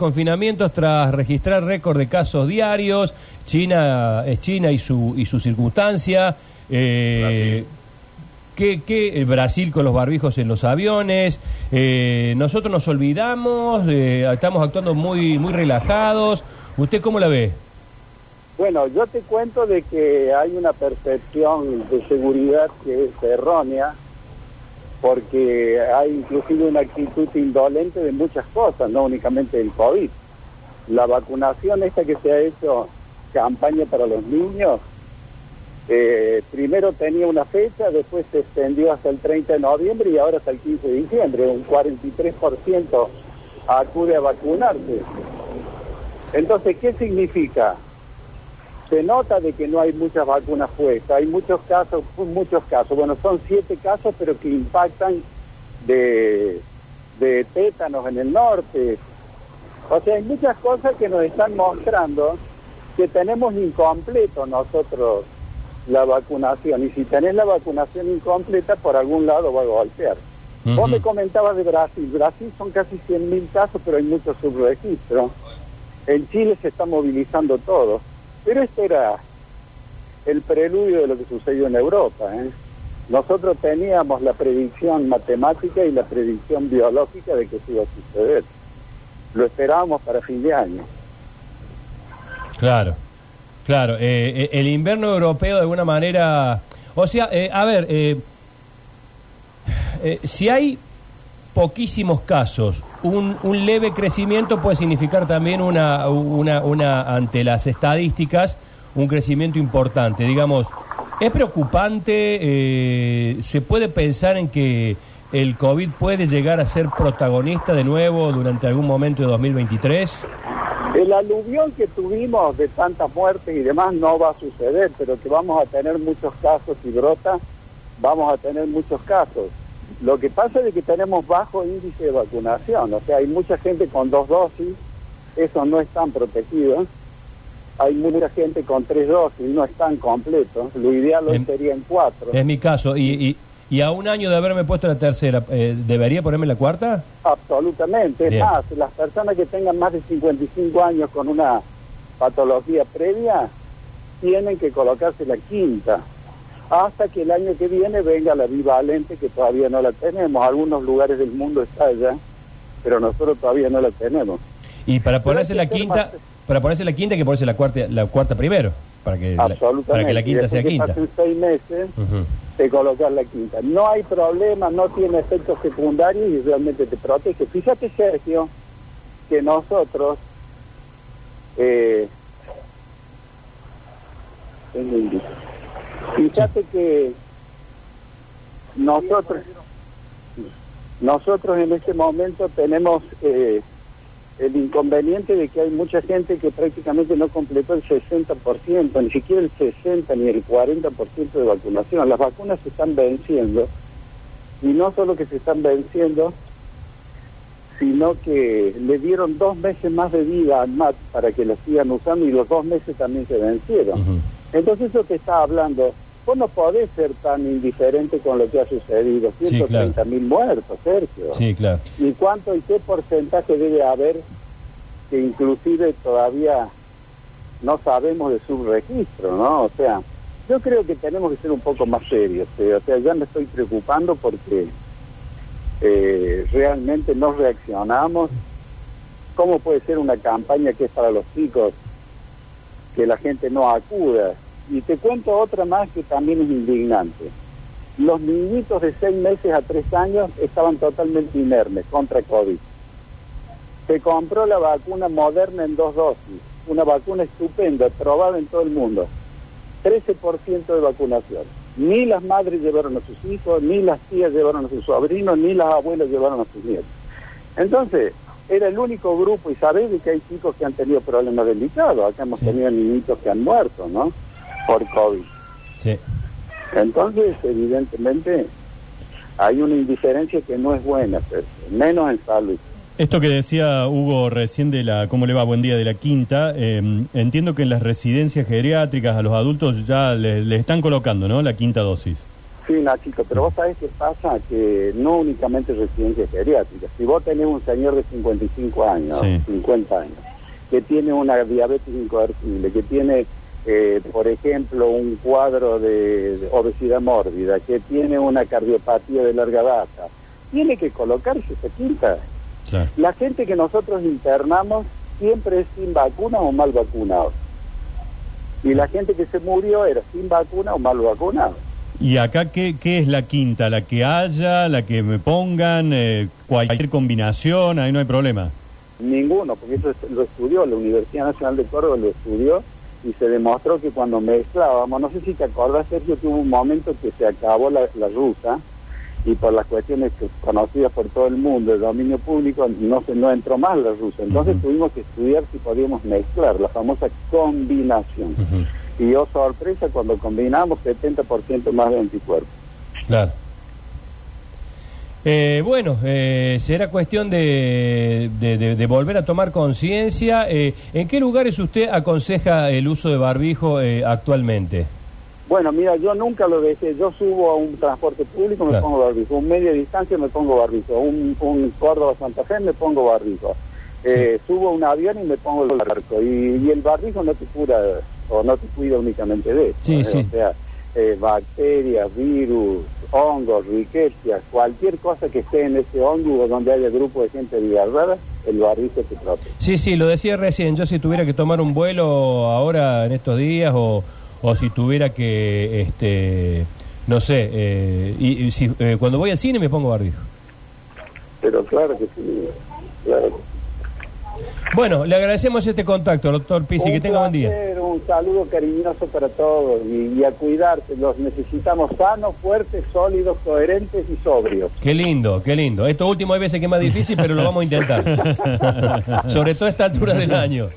Confinamientos tras registrar récord de casos diarios, China es China y su y su circunstancia, eh, ¿qué- qué- eh, Brasil con los barbijos en los aviones, eh, nosotros nos olvidamos, eh, estamos actuando muy muy relajados, ¿usted cómo la ve? Bueno, yo te cuento de que hay una percepción de seguridad que es errónea, porque hay inclusive una actitud indolente de muchas cosas, no únicamente del COVID. La vacunación esta que se ha hecho campaña para los niños, eh, primero tenía una fecha, después se extendió hasta el 30 de noviembre y ahora hasta el 15 de diciembre. Un 43% acude a vacunarse. Entonces, ¿qué significa? Se nota de que no hay muchas vacunas puestas, hay muchos casos, muchos casos, bueno, son siete casos, pero que impactan de, de tétanos en el norte. O sea, hay muchas cosas que nos están mostrando que tenemos incompleto nosotros la vacunación, y si tenés la vacunación incompleta, por algún lado va a golpear. Vos Ujú. me comentabas de Brasil, Brasil son casi 100.000 casos, pero hay muchos subregistros. En Chile se está movilizando todo. Pero este era el preludio de lo que sucedió en Europa. ¿eh? Nosotros teníamos la predicción matemática y la predicción biológica de que se iba a suceder. Lo esperábamos para fin de año. Claro, claro. eh, eh, el invierno europeo de alguna manera... O sea, eh, a ver, si hay poquísimos casos, un, un leve crecimiento puede significar también una, una, una, ante las estadísticas, un crecimiento importante. Digamos, ¿es preocupante? eh, ¿Se puede pensar en que el COVID puede llegar a ser protagonista de nuevo durante algún momento de 2023? El aluvión que tuvimos de tantas muertes y demás no va a suceder, pero que vamos a tener muchos casos y brota, vamos a tener muchos casos. Lo que pasa es que tenemos bajo índice de vacunación, o sea, hay mucha gente con dos dosis, esos no están protegidos. Hay mucha gente con tres dosis, no están completos. Lo ideal hoy sería en cuatro. Es mi caso. Y, y, y a un año de haberme puesto la tercera, eh, ¿debería ponerme la cuarta? Absolutamente. Es más, las personas que tengan más de 55 años con una patología previa tienen que colocarse la quinta. Hasta que el año que viene venga la bivalente, que todavía no la tenemos. Algunos lugares del mundo está ya, pero nosotros todavía no la tenemos. Y para ponerse la quinta, más- para ponerse la quinta hay que ponerse la cuarta, la cuarta primero, para que, la, para que la quinta después sea que quinta. seis meses, Ujú. te colocas la quinta. No hay problema, no tiene efectos secundarios y realmente te protege. Fíjate, Sergio, que nosotros... Eh. Fíjate que nosotros nosotros en este momento tenemos eh, el inconveniente de que hay mucha gente que prácticamente no completó el 60%, ni siquiera el 60 ni el 40% de vacunación. Las vacunas se están venciendo y no solo que se están venciendo, sino que le dieron dos meses más de vida al MAT para que lo sigan usando y los dos meses también se vencieron. Entonces eso que está hablando, vos no podés ser tan indiferente con lo que ha sucedido. Sí, 130 mil muertos, Sergio. Sí, claro. ¿Y cuánto y qué porcentaje debe haber que inclusive todavía no sabemos de su registro, ¿no? O sea, yo creo que tenemos que ser un poco más serios. ¿sí? O sea, ya me estoy preocupando porque eh, realmente no reaccionamos. ¿Cómo puede ser una campaña que es para los chicos que la gente no acuda? Y te cuento otra más que también es indignante. Los niñitos de seis meses a tres años estaban totalmente inermes contra COVID. Se compró la vacuna moderna en dos dosis, una vacuna estupenda, probada en todo el mundo. 13% de vacunación. Ni las madres llevaron a sus hijos, ni las tías llevaron a sus sobrinos, ni las abuelas llevaron a sus nietos. Entonces, era el único grupo, y sabés de que hay chicos que han tenido problemas delicados. Acá hemos Sí. tenido niñitos que han muerto, ¿no? Por COVID. Sí. Entonces, evidentemente, hay una indiferencia que no es buena, Sergio, menos en salud. Esto que decía Hugo recién de la, ¿cómo le va? Buen día de la quinta. eh, entiendo que en las residencias geriátricas a los adultos ya le, le están colocando, ¿no? La quinta dosis. Sí, Nachito, pero vos sabés qué pasa, que no únicamente residencias geriátricas. Si vos tenés un señor de 55 años, Sí. 50 años, que tiene una diabetes inconvertible, que tiene, eh, por ejemplo, un cuadro de, de obesidad mórbida, que tiene una cardiopatía de larga data, tiene que colocarse esa quinta. Claro. La gente que nosotros internamos siempre es sin vacuna o mal vacunado. Y la gente que se murió era sin vacuna o mal vacunado. ¿Y acá qué, qué es la quinta? ¿La que haya? ¿La que me pongan? Eh, ¿Cualquier combinación? Ahí no hay problema. Ninguno, porque eso es- lo estudió, la Universidad Nacional de Córdoba lo estudió y se demostró que cuando mezclábamos, no sé si te acordás, Sergio, que hubo un momento que se acabó la, la ruta y por las cuestiones que, conocidas por todo el mundo, el dominio público, no se no entró más la rusa. Entonces tuvimos que estudiar si podíamos mezclar, la famosa combinación. Y oh sorpresa, cuando combinamos 70% más de anticuerpos. Claro. Eh, bueno, eh, será cuestión de, de- de- de volver a tomar conciencia. Eh, ¿En qué lugares usted aconseja el uso de barbijo eh, actualmente? Bueno, mira, yo nunca lo dejé. Yo subo a un transporte público, me Claro. pongo barbijo. Un media distancia me pongo barbijo. Un, un Córdoba-Santa Fe me pongo barbijo. Eh, Subo a un avión y me pongo el barco. Y, y el barbijo no te cura o no te cuida únicamente de eso. Sí, sí. O sea, eh, bacterias, virus, hongos, riquezas, cualquier cosa que esté en ese hongo o donde haya grupo de gente divergada, el barbijo te protege. Sí, sí, lo decía recién. Yo si tuviera que tomar un vuelo ahora en estos días o, o si tuviera que, este, no sé, eh, y, y si, eh, cuando voy al cine me pongo barbijo. Pero claro que sí. Claro que sí. Bueno, le agradecemos este contacto, doctor Pisi. Que tenga buen día. Un saludo cariñoso para todos y, y a cuidarse. Los necesitamos sanos, fuertes, sólidos, coherentes y sobrios. Qué lindo, qué lindo. Esto último hay veces que es más difícil, pero lo vamos a intentar. Sobre todo a esta altura del año.